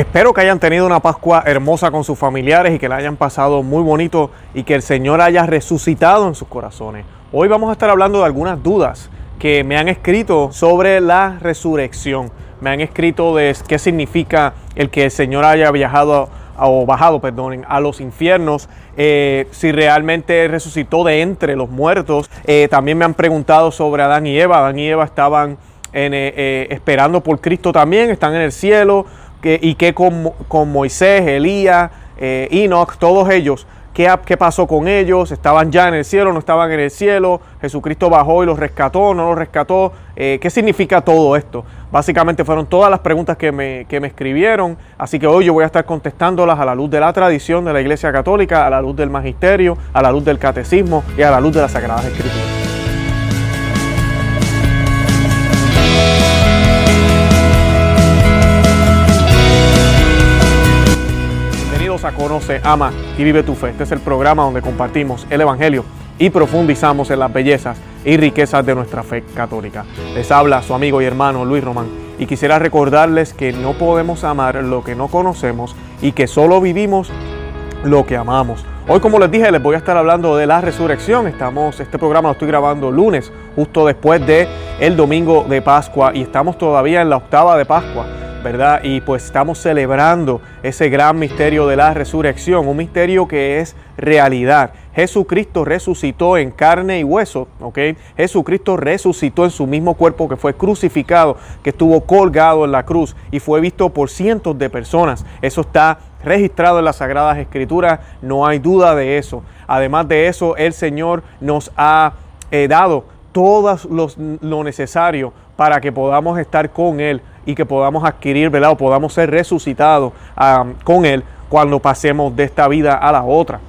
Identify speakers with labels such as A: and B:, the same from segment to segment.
A: Espero que hayan tenido una Pascua hermosa con sus familiares y que la hayan pasado muy bonito y que el Señor haya resucitado en sus corazones. Hoy vamos a estar hablando de algunas dudas que me han escrito sobre la resurrección. Me han escrito de qué significa el que el Señor haya viajado o bajado, a los infiernos, eh, si realmente resucitó de entre los muertos. Eh, también me han preguntado sobre Adán y Eva. Adán y Eva estaban eh, esperando por Cristo también, están en el cielo, y que con, con, Moisés, Elías, Enoch, todos ellos ¿Qué, pasó con ellos? ¿Estaban ya en el cielo? ¿No estaban en el cielo? ¿Jesucristo bajó y los rescató? ¿No los rescató? Eh, ¿Qué significa todo esto? Básicamente fueron todas las preguntas que me, que me escribieron, así que hoy yo voy a estar contestándolas a la luz de la tradición de la Iglesia Católica, a la luz del Magisterio, a la luz del Catecismo y a la luz de las Sagradas Escrituras. Conoce, Ama y Vive tu Fe. Este es el programa donde compartimos el Evangelio y profundizamos en las bellezas y riquezas de nuestra fe católica. Les habla su amigo y hermano Luis Román y quisiera recordarles que no podemos amar lo que no conocemos y que solo vivimos lo que amamos. Hoy, como les dije, les voy a estar hablando de la resurrección. Estamos, este programa lo estoy grabando lunes, justo después de el domingo de Pascua, y estamos todavía en la octava de Pascua. ¿Verdad? Y pues estamos celebrando ese gran misterio de la resurrección, un misterio que es realidad. Jesucristo resucitó en carne y hueso. Jesucristo resucitó en su mismo cuerpo que fue crucificado, que estuvo colgado en la cruz y fue visto por cientos de personas. Eso está registrado en las Sagradas Escrituras, no hay duda de eso. Además de eso, el Señor nos ha eh, dado todo lo necesario para que podamos estar con Él y que podamos adquirir, ¿verdad? O podamos ser resucitados con Él cuando pasemos de esta vida a la otra.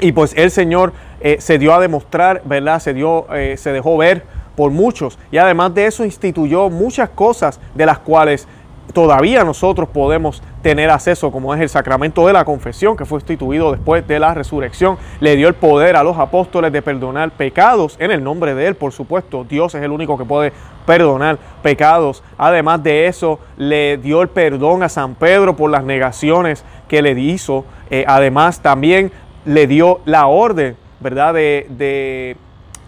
A: Y pues el Señor eh, se dio a demostrar, ¿verdad? Se, dio, eh, se dejó ver por muchos y además de eso instituyó muchas cosas de las cuales todavía nosotros podemos tener acceso, como es el sacramento de la confesión, que fue instituido después de la resurrección. Le dio el poder a los apóstoles de perdonar pecados en el nombre de Él, por supuesto. Dios es el único que puede perdonar pecados. Además de eso, le dio el perdón a San Pedro por las negaciones que le hizo. Eh, además, también le dio la orden, ¿verdad?, de,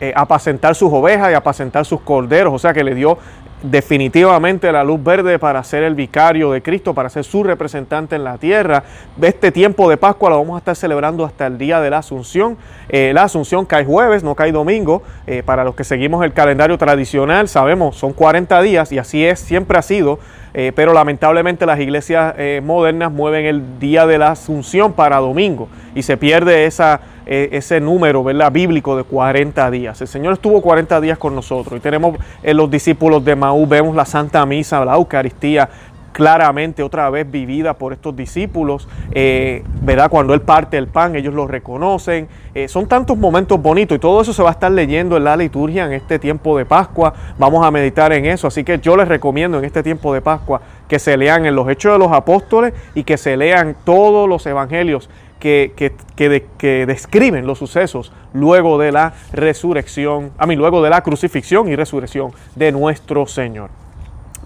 A: eh, apacentar sus ovejas y apacentar sus corderos, o sea que le dio definitivamente la luz verde para ser el vicario de Cristo, para ser su representante en la tierra. Este tiempo de Pascua lo vamos a estar celebrando hasta el día de la Asunción. Eh, la Asunción cae jueves, no cae domingo. Eh, para los que seguimos el calendario tradicional, sabemos, son 40 días y así es, siempre ha sido. Eh, pero lamentablemente las iglesias modernas mueven el día de la Asunción para domingo y se pierde esa eh, ese número ¿verdad? bíblico de 40 días. El Señor estuvo 40 días con nosotros y tenemos en los discípulos de Maú, vemos la Santa Misa, la Eucaristía claramente otra vez vivida por estos discípulos, eh, ¿verdad? Cuando Él parte el pan, ellos lo reconocen. Eh, son tantos momentos bonitos y todo eso se va a estar leyendo en la liturgia en este tiempo de Pascua. Vamos a meditar en eso. Así que yo les recomiendo en este tiempo de Pascua que se lean en los Hechos de los Apóstoles y que se lean todos los evangelios que, que, describen los sucesos luego de la resurrección, a mí, luego de la crucifixión y resurrección de nuestro Señor.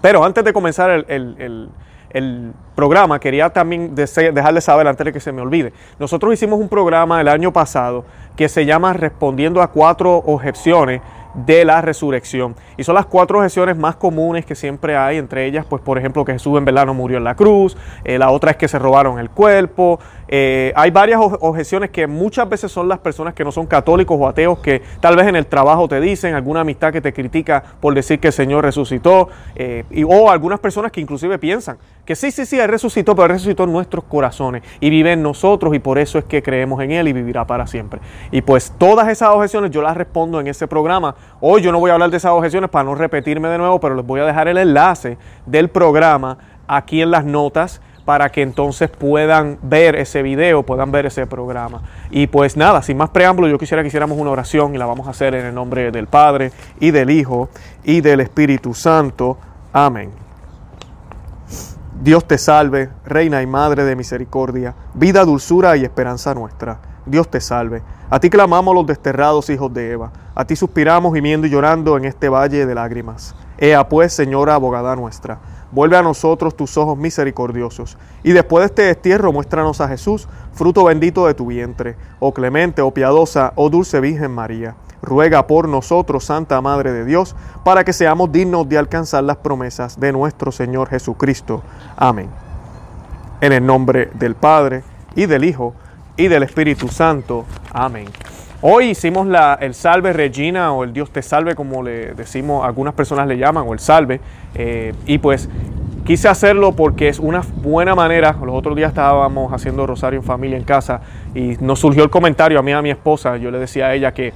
A: Pero antes de comenzar el, el programa, quería también dejarles saber antes de que se me olvide. Nosotros hicimos un programa el año pasado que se llama Respondiendo a cuatro objeciones de la resurrección. Y son las cuatro objeciones más comunes que siempre hay, entre ellas, pues por ejemplo, que Jesús en verdad no murió en la cruz, eh, la otra es que se robaron el cuerpo. Eh, hay varias objeciones que muchas veces son las personas que no son católicos o ateos que tal vez en el trabajo te dicen, alguna amistad que te critica por decir que el Señor resucitó, eh, y, o algunas personas que inclusive piensan que sí, sí, sí, Él resucitó, pero Él resucitó en nuestros corazones y vive en nosotros y por eso es que creemos en Él y vivirá para siempre. Y pues todas esas objeciones yo las respondo en ese programa. Hoy yo no voy a hablar de esas objeciones para no repetirme de nuevo, pero les voy a dejar el enlace del programa aquí en las notas para que entonces puedan ver ese video, puedan ver ese programa. Y pues nada, sin más preámbulo, yo quisiera que hiciéramos una oración y la vamos a hacer en el nombre del Padre y del Hijo y del Espíritu Santo. Amén. Dios te salve, Reina y Madre de Misericordia, vida, dulzura y esperanza nuestra. Dios te salve. A ti clamamos los desterrados hijos de Eva. A ti suspiramos gimiendo y llorando en este valle de lágrimas. Ea pues, Señora abogada nuestra vuelve a nosotros tus ojos misericordiosos. Y después de este destierro, muéstranos a Jesús, fruto bendito de tu vientre, oh clemente, oh piadosa, oh dulce Virgen María. Ruega por nosotros, Santa Madre de Dios, para que seamos dignos de alcanzar las promesas de nuestro Señor Jesucristo. Amén. En el nombre del Padre, y del Hijo, y del Espíritu Santo. Amén. Hoy hicimos la, el salve Regina o el Dios te salve como le decimos, algunas personas le llaman, o el salve. Eh, y pues quise hacerlo porque es una buena manera. Los otros días estábamos haciendo rosario en familia en casa y nos surgió el comentario a mí a mi esposa. Yo le decía a ella que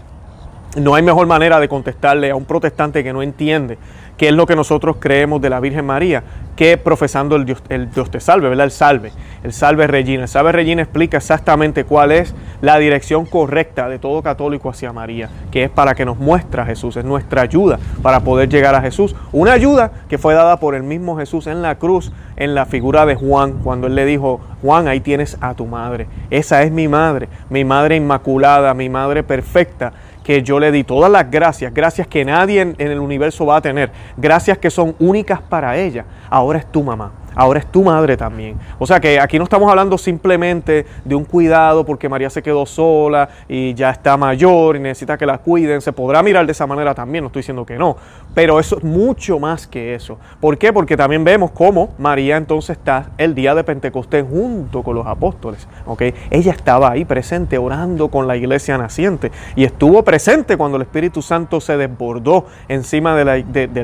A: no hay mejor manera de contestarle a un protestante que no entiende qué es lo que nosotros creemos de la Virgen María, que profesando el Dios, el Dios te salve, ¿verdad? El salve, el salve Regina. El salve Regina explica exactamente cuál es la dirección correcta de todo católico hacia María, que es para que nos muestra Jesús, es nuestra ayuda para poder llegar a Jesús. Una ayuda que fue dada por el mismo Jesús en la cruz, en la figura de Juan, cuando él le dijo, Juan, ahí tienes a tu madre. Esa es mi madre, mi madre inmaculada, mi madre perfecta que yo le di todas las gracias, gracias que nadie en, el universo va a tener, gracias que son únicas para ella. Ahora es tu mamá ahora es tu madre también. O sea que aquí no estamos hablando simplemente de un cuidado porque María se quedó sola y ya está mayor y necesita que la cuiden. Se podrá mirar de esa manera también, no estoy diciendo que no. Pero eso es mucho más que eso. ¿Por qué? Porque también vemos cómo María entonces está el día de Pentecostés junto con los apóstoles. ¿okay? Ella estaba ahí presente orando con la iglesia naciente y estuvo presente cuando el Espíritu Santo se desbordó encima de la,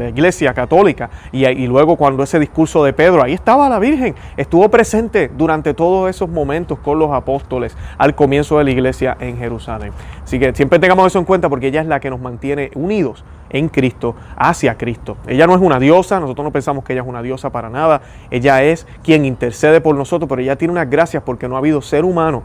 A: iglesia católica y, y luego cuando ese discurso de Pedro, ahí estaba la Virgen, estuvo presente durante todos esos momentos con los apóstoles al comienzo de la iglesia en Jerusalén. Así que siempre tengamos eso en cuenta porque ella es la que nos mantiene unidos en Cristo, hacia Cristo. Ella no es una diosa, nosotros no pensamos que ella es una diosa para nada, ella es quien intercede por nosotros, pero ella tiene unas gracias porque no ha habido ser humano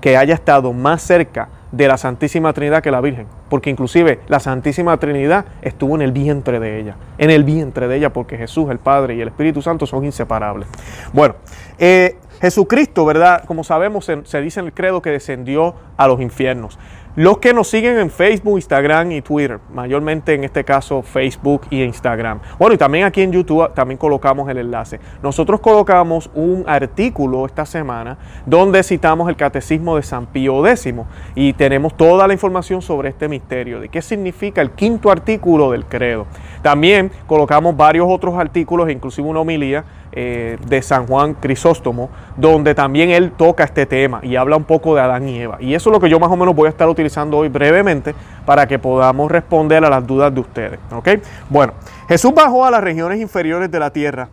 A: que haya estado más cerca de la Santísima Trinidad que la Virgen, porque inclusive la Santísima Trinidad estuvo en el vientre de ella, en el vientre de ella, porque Jesús, el Padre y el Espíritu Santo son inseparables. Bueno, eh, Jesucristo, ¿verdad? Como sabemos, se, dice en el credo que descendió a los infiernos. Los que nos siguen en Facebook, Instagram y Twitter, mayormente en este caso Facebook y Instagram. Bueno, y también aquí en YouTube también colocamos el enlace. Nosotros colocamos un artículo esta semana donde citamos el Catecismo de San Pío X y tenemos toda la información sobre este misterio, de qué significa el quinto artículo del credo. También colocamos varios otros artículos, inclusive una homilía eh, de San Juan Crisóstomo, donde también él toca este tema y habla un poco de Adán y Eva. Y eso es lo que yo más o menos voy a estar utilizando hoy brevemente para que podamos responder a las dudas de ustedes. Bueno, Jesús bajó a las regiones inferiores de la tierra.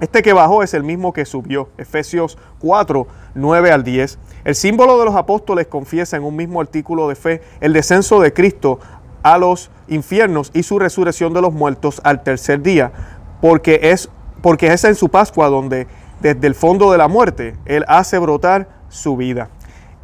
A: Este que bajó es el mismo que subió. Efesios 4, 9 al 10. El símbolo de los apóstoles confiesa en un mismo artículo de fe el descenso de Cristo a los infiernos y su resurrección de los muertos al tercer día, porque es porque es en su Pascua donde desde el fondo de la muerte Él hace brotar su vida.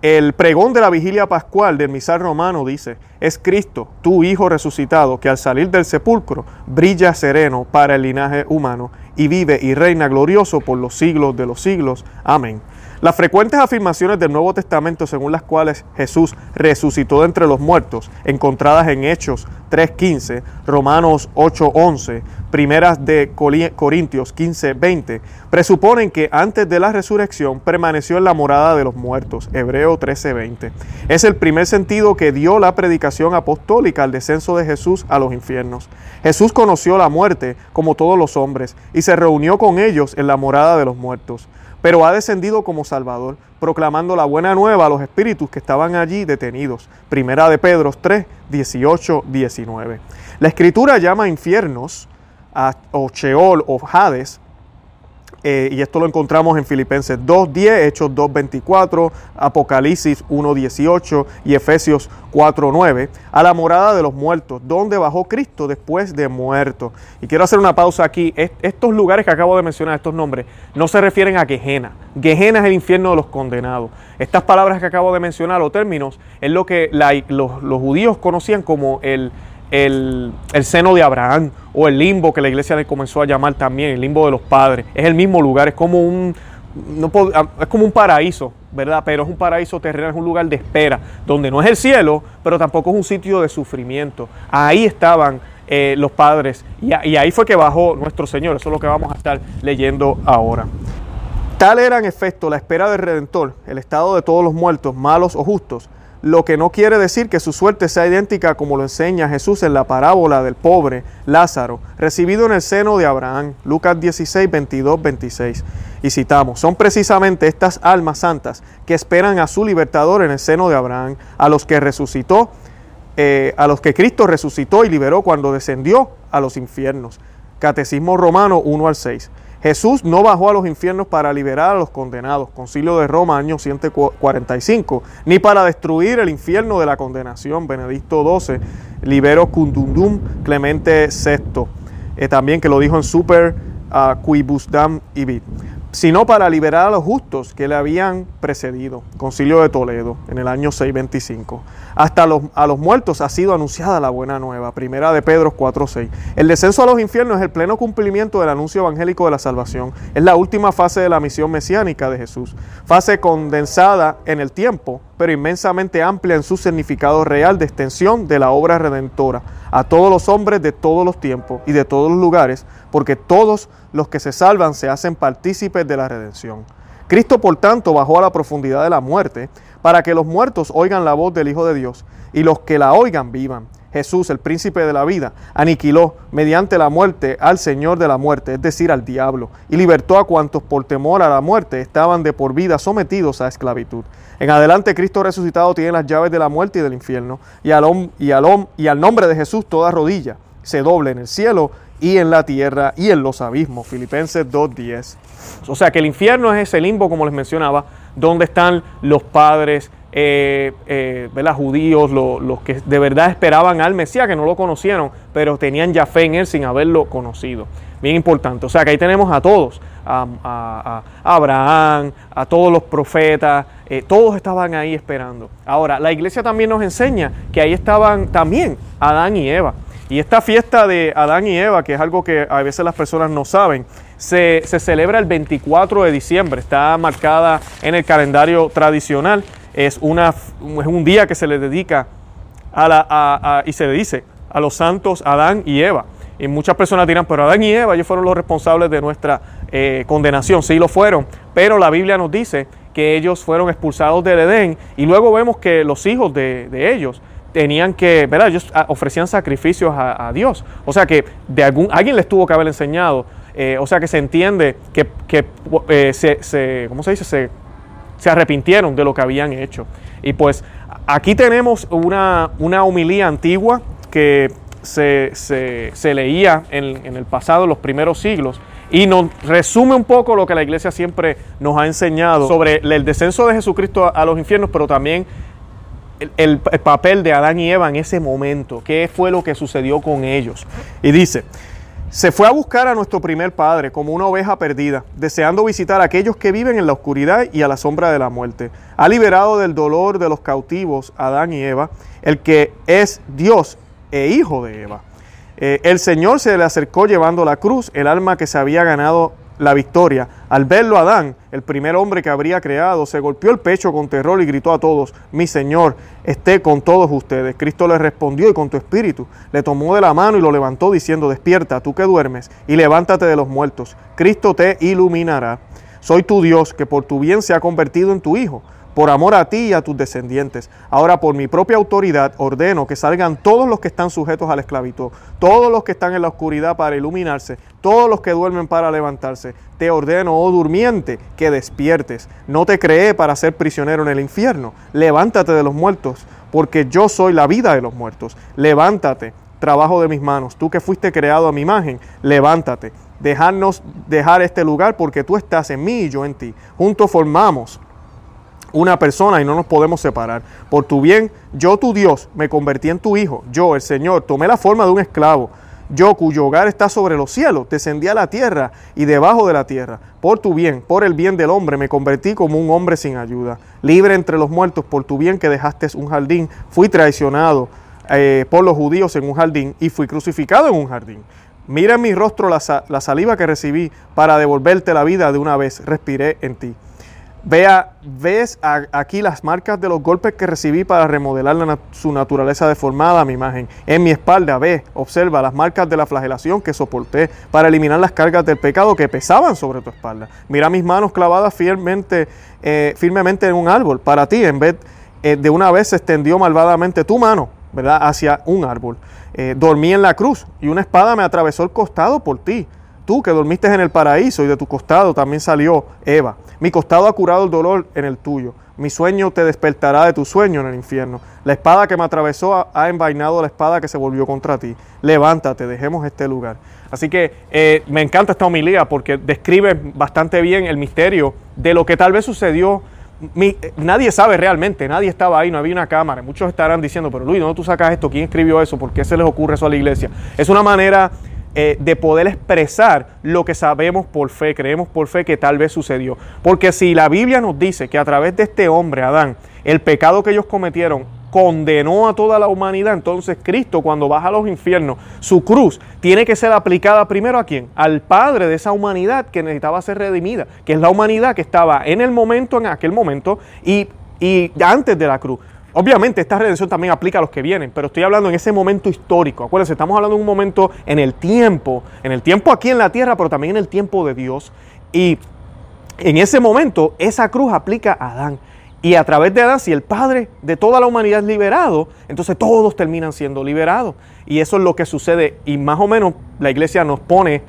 A: El pregón de la vigilia pascual del misal romano dice, es Cristo, tu Hijo resucitado, que al salir del sepulcro brilla sereno para el linaje humano y vive y reina glorioso por los siglos de los siglos. Amén. Las frecuentes afirmaciones del Nuevo Testamento según las cuales Jesús resucitó de entre los muertos, encontradas en Hechos 3.15, Romanos 8.11, primeras de Corintios 15.20, presuponen que antes de la resurrección permaneció en la morada de los muertos, Hebreo 13.20. Es el primer sentido que dio la predicación apostólica al descenso de Jesús a los infiernos. Jesús conoció la muerte como todos los hombres y se reunió con ellos en la morada de los muertos pero ha descendido como Salvador, proclamando la buena nueva a los espíritus que estaban allí detenidos. Primera de Pedro 3, 18, 19. La escritura llama infiernos, o Sheol o Hades, eh, y esto lo encontramos en Filipenses 2.10, Hechos 2.24, Apocalipsis 1.18 y Efesios 4.9, a la morada de los muertos, donde bajó Cristo después de muerto. Y quiero hacer una pausa aquí. estos lugares que acabo de mencionar, estos nombres, no se refieren a Gehenna. Gehenna es el infierno de los condenados. Estas palabras que acabo de mencionar, o términos, es lo que los judíos conocían como el el, seno de Abraham o el limbo que la iglesia le comenzó a llamar también, el limbo de los padres. Es el mismo lugar, es como un, no ah, es como un paraíso, ¿verdad? Pero es un paraíso terrenal, es un lugar de espera, donde no es el cielo, pero tampoco es un sitio de sufrimiento. Ahí estaban eh, los padres. Y, y ahí fue que bajó nuestro Señor. Eso es lo que vamos a estar leyendo ahora. Tal era en efecto la espera del Redentor, el estado de todos los muertos, malos o justos, lo que no quiere decir que su suerte sea idéntica como lo enseña Jesús en la parábola del pobre Lázaro, recibido en el seno de Abraham, Lucas 16, 22, 26. Y citamos, son precisamente estas almas santas que esperan a su libertador en el seno de Abraham, a los que resucitó, eh, a los que Cristo resucitó y liberó cuando descendió a los infiernos. Catecismo Romano 1 al 6. Jesús no bajó a los infiernos para liberar a los condenados, Concilio de Roma, año 145, ni para destruir el infierno de la condenación, Benedicto XII, Libero Cundundum, Clemente VI, eh, también que lo dijo en Super uh, Quibusdam Ibit sino para liberar a los justos que le habían precedido. Concilio de Toledo, en el año 625. Hasta los, a los muertos ha sido anunciada la buena nueva, primera de Pedro 4.6. El descenso a los infiernos es el pleno cumplimiento del anuncio evangélico de la salvación. Es la última fase de la misión mesiánica de Jesús. Fase condensada en el tiempo, pero inmensamente amplia en su significado real de extensión de la obra redentora a todos los hombres de todos los tiempos y de todos los lugares, porque todos los que se salvan se hacen partícipes de la redención. Cristo, por tanto, bajó a la profundidad de la muerte para que los muertos oigan la voz del Hijo de Dios y los que la oigan vivan. Jesús, el príncipe de la vida, aniquiló mediante la muerte al Señor de la muerte, es decir, al diablo, y libertó a cuantos por temor a la muerte estaban de por vida sometidos a esclavitud. En adelante Cristo resucitado tiene las llaves de la muerte y del infierno, y al, y al, y al nombre de Jesús toda rodilla se doble en el cielo y en la tierra y en los abismos. Filipenses 2.10. O sea que el infierno es ese limbo, como les mencionaba, donde están los padres eh, eh, judíos, los que de verdad esperaban al Mesías, que no lo conocieron, pero tenían ya fe en él sin haberlo conocido. Bien importante. O sea que ahí tenemos a todos, a, Abraham, a todos los profetas, eh, todos estaban ahí esperando. Ahora, la iglesia también nos enseña que ahí estaban también Adán y Eva. Y esta fiesta de Adán y Eva, que es algo que a veces las personas no saben, se, celebra el 24 de diciembre, está marcada en el calendario tradicional, es, una, es un día que se le dedica a la, y se le dice a los santos Adán y Eva. Y muchas personas dirán, pero Adán y Eva ellos fueron los responsables de nuestra eh, condenación. Sí lo fueron, pero la Biblia nos dice que ellos fueron expulsados del Edén y luego vemos que los hijos de, de ellos tenían que, ¿verdad? Ellos ah, ofrecían sacrificios a, Dios. O sea que de algún, alguien les tuvo que haber enseñado. Eh, o sea que se entiende que, eh, se, ¿cómo se dice? Se, se, arrepintieron de lo que habían hecho. Y pues aquí tenemos una, una humilía antigua que se, se leía en, en el pasado, en los primeros siglos, y nos resume un poco lo que la iglesia siempre nos ha enseñado sobre el descenso de Jesucristo a los infiernos, pero también el, papel de Adán y Eva en ese momento, qué fue lo que sucedió con ellos. Y dice, se fue a buscar a nuestro primer padre como una oveja perdida, deseando visitar a aquellos que viven en la oscuridad y a la sombra de la muerte. Ha liberado del dolor de los cautivos Adán y Eva, el que es Dios e hijo de Eva. Eh, el Señor se le acercó llevando la cruz, el alma que se había ganado la victoria. Al verlo Adán, el primer hombre que habría creado, se golpeó el pecho con terror y gritó a todos, mi Señor, esté con todos ustedes. Cristo le respondió y con tu espíritu le tomó de la mano y lo levantó diciendo, despierta, tú que duermes, y levántate de los muertos. Cristo te iluminará. Soy tu Dios, que por tu bien se ha convertido en tu Hijo por amor a ti y a tus descendientes. Ahora por mi propia autoridad ordeno que salgan todos los que están sujetos a la esclavitud, todos los que están en la oscuridad para iluminarse, todos los que duermen para levantarse. Te ordeno, oh durmiente, que despiertes. No te creé para ser prisionero en el infierno. Levántate de los muertos, porque yo soy la vida de los muertos. Levántate, trabajo de mis manos. Tú que fuiste creado a mi imagen, levántate. Dejarnos dejar este lugar porque tú estás en mí y yo en ti. Juntos formamos una persona y no nos podemos separar. Por tu bien, yo tu Dios, me convertí en tu hijo. Yo, el Señor, tomé la forma de un esclavo. Yo, cuyo hogar está sobre los cielos, descendí a la tierra y debajo de la tierra. Por tu bien, por el bien del hombre, me convertí como un hombre sin ayuda. Libre entre los muertos, por tu bien que dejaste un jardín, fui traicionado eh, por los judíos en un jardín y fui crucificado en un jardín. Mira en mi rostro la, la saliva que recibí para devolverte la vida de una vez, respiré en ti. Vea, ves aquí las marcas de los golpes que recibí para remodelar su naturaleza deformada, mi imagen. En mi espalda, ve, observa las marcas de la flagelación que soporté para eliminar las cargas del pecado que pesaban sobre tu espalda. Mira mis manos clavadas firmemente, eh, firmemente en un árbol. Para ti, en vez eh, de una vez se extendió malvadamente tu mano, ¿verdad?, hacia un árbol. Eh, dormí en la cruz y una espada me atravesó el costado por ti tú que dormiste en el paraíso y de tu costado también salió Eva. Mi costado ha curado el dolor en el tuyo. Mi sueño te despertará de tu sueño en el infierno. La espada que me atravesó ha envainado la espada que se volvió contra ti. Levántate, dejemos este lugar. Así que eh, me encanta esta homilía porque describe bastante bien el misterio de lo que tal vez sucedió. nadie sabe realmente, nadie estaba ahí, no había una cámara. Muchos estarán diciendo, pero Luis, ¿dónde tú sacas esto? ¿Quién escribió eso? ¿Por qué se les ocurre eso a la iglesia? Es una manera eh, de poder expresar lo que sabemos por fe, creemos por fe que tal vez sucedió. Porque si la Biblia nos dice que a través de este hombre, Adán, el pecado que ellos cometieron condenó a toda la humanidad, entonces Cristo cuando baja a los infiernos, su cruz tiene que ser aplicada primero a quién? Al Padre de esa humanidad que necesitaba ser redimida, que es la humanidad que estaba en el momento, en aquel momento, y, y antes de la cruz. Obviamente esta redención también aplica a los que vienen, pero estoy hablando en ese momento histórico. Acuérdense, estamos hablando de un momento en el tiempo, en el tiempo aquí en la tierra, pero también en el tiempo de Dios. Y en ese momento esa cruz aplica a Adán. Y a través de Adán, si el Padre de toda la humanidad es liberado, entonces todos terminan siendo liberados. Y eso es lo que sucede. Y más o menos la iglesia nos pone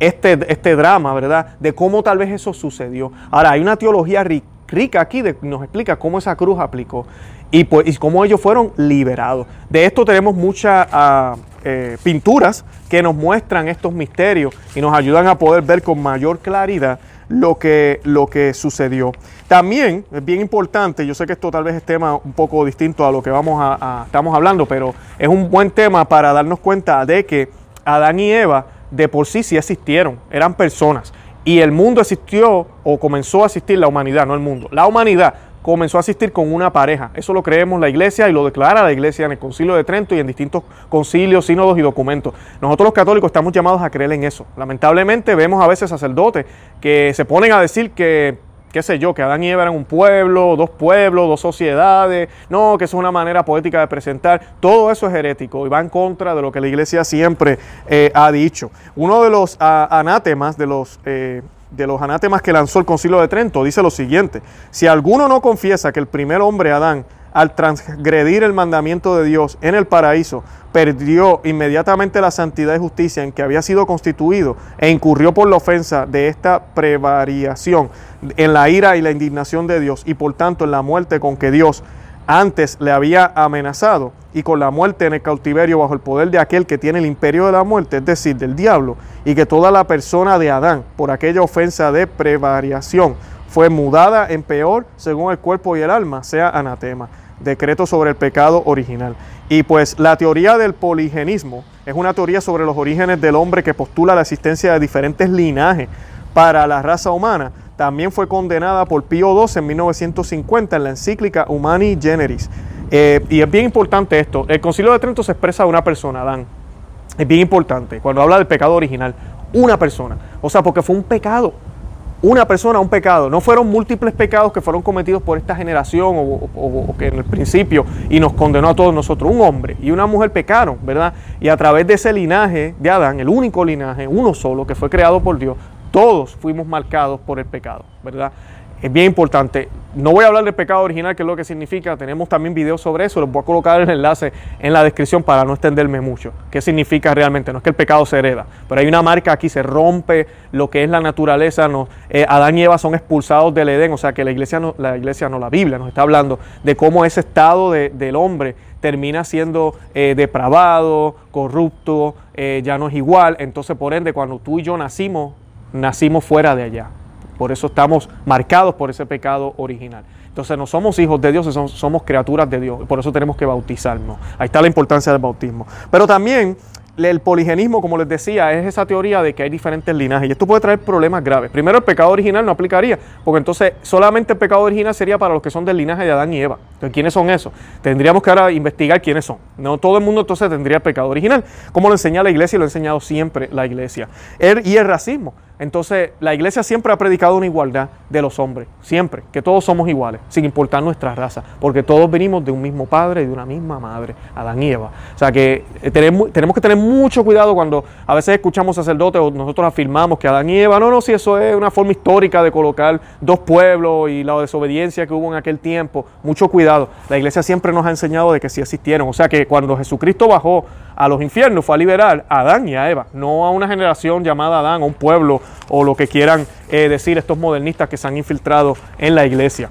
A: este, este drama, ¿verdad? De cómo tal vez eso sucedió. Ahora, hay una teología rica aquí, nos explica cómo esa cruz aplicó y, pues, cómo ellos fueron liberados. De esto tenemos muchas ah, eh, pinturas que nos muestran estos misterios y nos ayudan a poder ver con mayor claridad lo que, lo que sucedió. También es bien importante, yo sé que esto tal vez es tema un poco distinto a lo que vamos a, estamos hablando, pero es un buen tema para darnos cuenta de que Adán y Eva de por sí sí existieron, eran personas. Y el mundo existió o comenzó a existir la humanidad, no el mundo. La humanidad comenzó a asistir con una pareja. Eso lo creemos la iglesia y lo declara la iglesia en el concilio de Trento y en distintos concilios, sínodos y documentos. Nosotros los católicos estamos llamados a creer en eso. Lamentablemente vemos a veces sacerdotes que se ponen a decir que qué sé yo, que Adán y Eva eran un pueblo, dos pueblos, dos sociedades, no, que eso es una manera poética de presentar, todo eso es herético y va en contra de lo que la iglesia siempre eh, ha dicho. Uno de los anátemas, de los eh, de los anátemas que lanzó el Concilio de Trento, dice lo siguiente, si alguno no confiesa que el primer hombre, Adán, al transgredir el mandamiento de Dios en el paraíso, perdió inmediatamente la santidad y justicia en que había sido constituido e incurrió por la ofensa de esta prevariación en la ira y la indignación de Dios y por tanto en la muerte con que Dios antes le había amenazado y con la muerte en el cautiverio bajo el poder de aquel que tiene el imperio de la muerte, es decir, del diablo, y que toda la persona de Adán, por aquella ofensa de prevariación, fue mudada en peor según el cuerpo y el alma, sea anatema. Decreto sobre el pecado original. Y pues la teoría del poligenismo es una teoría sobre los orígenes del hombre que postula la existencia de diferentes linajes para la raza humana también fue condenada por Pío XII en 1950 en la encíclica Humani Generis. Eh, y es bien importante esto. El Concilio de Trento se expresa de una persona, Adán. Es bien importante cuando habla del pecado original. Una persona. O sea, porque fue un pecado. Una persona, un pecado. No fueron múltiples pecados que fueron cometidos por esta generación o, o que en el principio y nos condenó a todos nosotros. Un hombre y una mujer pecaron, ¿verdad? Y a través de ese linaje de Adán, el único linaje, uno solo, que fue creado por Dios, todos fuimos marcados por el pecado, ¿verdad? Es bien importante. No voy a hablar del pecado original, que es lo que significa. Tenemos también videos sobre eso. Les voy a colocar el enlace en la descripción para no extenderme mucho. ¿Qué significa realmente? No es que el pecado se hereda, pero hay una marca aquí, se rompe lo que es la naturaleza. Eh, Adán y Eva son expulsados del Edén. O sea que la iglesia, no, la iglesia no, la Biblia nos está hablando de cómo ese estado del hombre termina siendo eh, depravado, corrupto, eh, ya no es igual. Entonces, por ende, cuando tú y yo nacimos nacimos fuera de allá. Por eso estamos marcados por ese pecado original. Entonces no somos hijos de Dios, somos, criaturas de Dios. Por eso tenemos que bautizarnos. Ahí está la importancia del bautismo. Pero también el poligenismo, como les decía, es esa teoría de que hay diferentes linajes y esto puede traer problemas graves. Primero, el pecado original no aplicaría, porque entonces solamente el pecado original sería para los que son del linaje de Adán y Eva. Entonces, ¿quiénes son esos? Tendríamos que ahora investigar quiénes son. No todo el mundo entonces tendría pecado original, como lo enseña la iglesia y lo ha enseñado siempre la iglesia. y el racismo. Entonces, la iglesia siempre ha predicado una igualdad de los hombres, siempre, que todos somos iguales, sin importar nuestra raza, porque todos venimos de un mismo padre y de una misma madre, Adán y Eva. O sea que eh, tenemos, tenemos que tener mucho cuidado cuando a veces escuchamos sacerdotes o nosotros afirmamos que Adán y Eva, no, no, si eso es una forma histórica de colocar dos pueblos y la desobediencia que hubo en aquel tiempo, mucho cuidado. La iglesia siempre nos ha enseñado de que sí existieron. O sea que cuando Jesucristo bajó a los infiernos fue a liberar a Adán y a Eva, no a una generación llamada Adán, a un pueblo o lo que quieran eh, decir estos modernistas que se han infiltrado en la iglesia.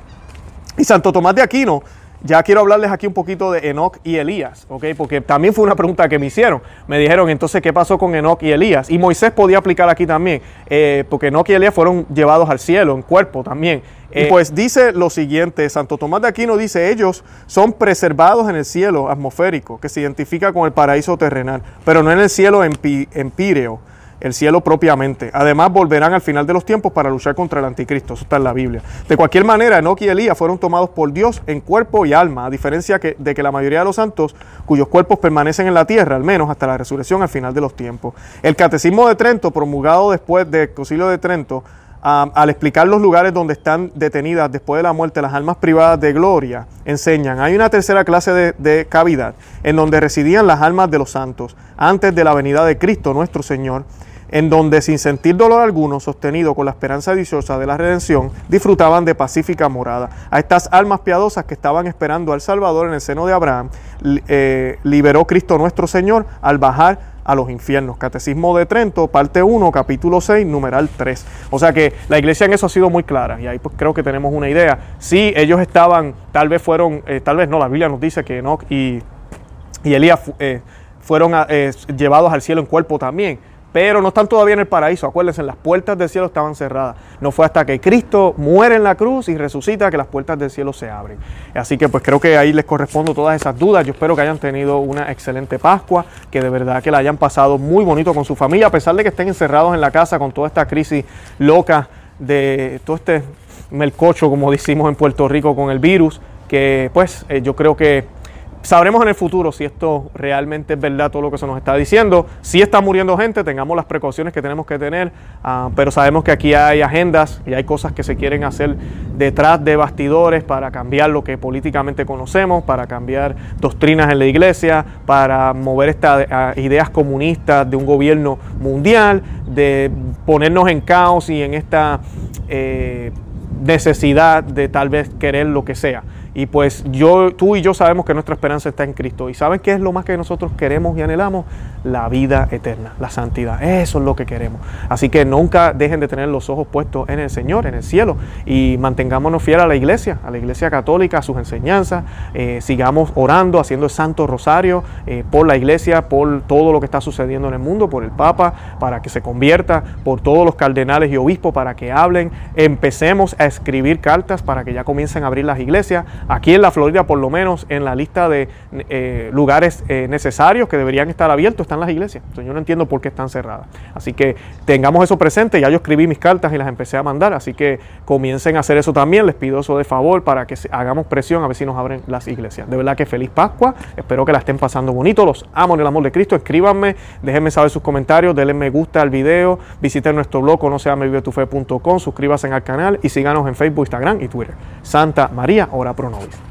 A: Y Santo Tomás de Aquino, ya quiero hablarles aquí un poquito de Enoch y Elías, ¿ok? Porque también fue una pregunta que me hicieron. Me dijeron, entonces, ¿qué pasó con Enoch y Elías? Y Moisés podía aplicar aquí también, eh, porque Enoch y Elías fueron llevados al cielo en cuerpo también. y eh, pues dice lo siguiente, Santo Tomás de Aquino dice, ellos son preservados en el cielo atmosférico, que se identifica con el paraíso terrenal, pero no en el cielo empíreo el cielo propiamente. Además, volverán al final de los tiempos para luchar contra el anticristo. Eso está en la Biblia. De cualquier manera, Enoch y Elías fueron tomados por Dios en cuerpo y alma, a diferencia de que la mayoría de los santos, cuyos cuerpos permanecen en la tierra, al menos hasta la resurrección al final de los tiempos. El Catecismo de Trento, promulgado después del Concilio de Trento, al explicar los lugares donde están detenidas después de la muerte las almas privadas de gloria, enseñan, hay una tercera clase de, de, cavidad en donde residían las almas de los santos antes de la venida de Cristo nuestro Señor, en donde sin sentir dolor alguno, sostenido con la esperanza dichosa de la redención, disfrutaban de pacífica morada. A estas almas piadosas que estaban esperando al Salvador en el seno de Abraham, eh, liberó Cristo nuestro Señor al bajar a los infiernos. Catecismo de Trento, parte 1, capítulo 6, numeral 3. O sea que la iglesia en eso ha sido muy clara y ahí pues creo que tenemos una idea. Sí, ellos estaban, tal vez fueron, eh, tal vez no, la Biblia nos dice que Enoch y, Elías eh, fueron llevados al cielo en cuerpo también pero no están todavía en el paraíso. Acuérdense, las puertas del cielo estaban cerradas. No fue hasta que Cristo muere en la cruz y resucita que las puertas del cielo se abren. Así que pues creo que ahí les correspondo todas esas dudas. Yo espero que hayan tenido una excelente Pascua, que de verdad que la hayan pasado muy bonito con su familia, a pesar de que estén encerrados en la casa con toda esta crisis loca de todo este melcocho, como decimos en Puerto Rico, con el virus, que pues eh, yo creo que Sabremos en el futuro si esto realmente es verdad todo lo que se nos está diciendo. Si está muriendo gente, tengamos las precauciones que tenemos que tener, ah, pero sabemos que aquí hay agendas y hay cosas que se quieren hacer detrás de bastidores para cambiar lo que políticamente conocemos, para cambiar doctrinas en la iglesia, para mover estas ah, ideas comunistas de un gobierno mundial, de ponernos en caos y en esta eh, necesidad de tal vez querer lo que sea. Y pues yo, tú y yo sabemos que nuestra esperanza está en Cristo. ¿Y saben qué es lo más que nosotros queremos y anhelamos? La vida eterna, la santidad. Eso es lo que queremos. Así que nunca dejen de tener los ojos puestos en el Señor, en el cielo. Y mantengámonos fieles a la iglesia, a la iglesia católica, a sus enseñanzas. Eh, sigamos orando, haciendo el Santo Rosario eh, por la iglesia, por todo lo que está sucediendo en el mundo, por el Papa, para que se convierta, por todos los cardenales y obispos, para que hablen. Empecemos a escribir cartas para que ya comiencen a abrir las iglesias Aquí en la Florida, por lo menos en la lista de eh, lugares eh, necesarios que deberían estar abiertos, están las iglesias. Entonces yo no entiendo por qué están cerradas. Así que tengamos eso presente. Ya yo escribí mis cartas y las empecé a mandar. Así que comiencen a hacer eso también. Les pido eso de favor para que hagamos presión a ver si nos abren las iglesias. De verdad que feliz Pascua. Espero que la estén pasando bonito. Los amo en el amor de Cristo. Escríbanme, déjenme saber sus comentarios, denle me gusta al video, visiten nuestro blog no sea suscríbanse al canal y síganos en Facebook, Instagram y Twitter. Santa María, ora pro always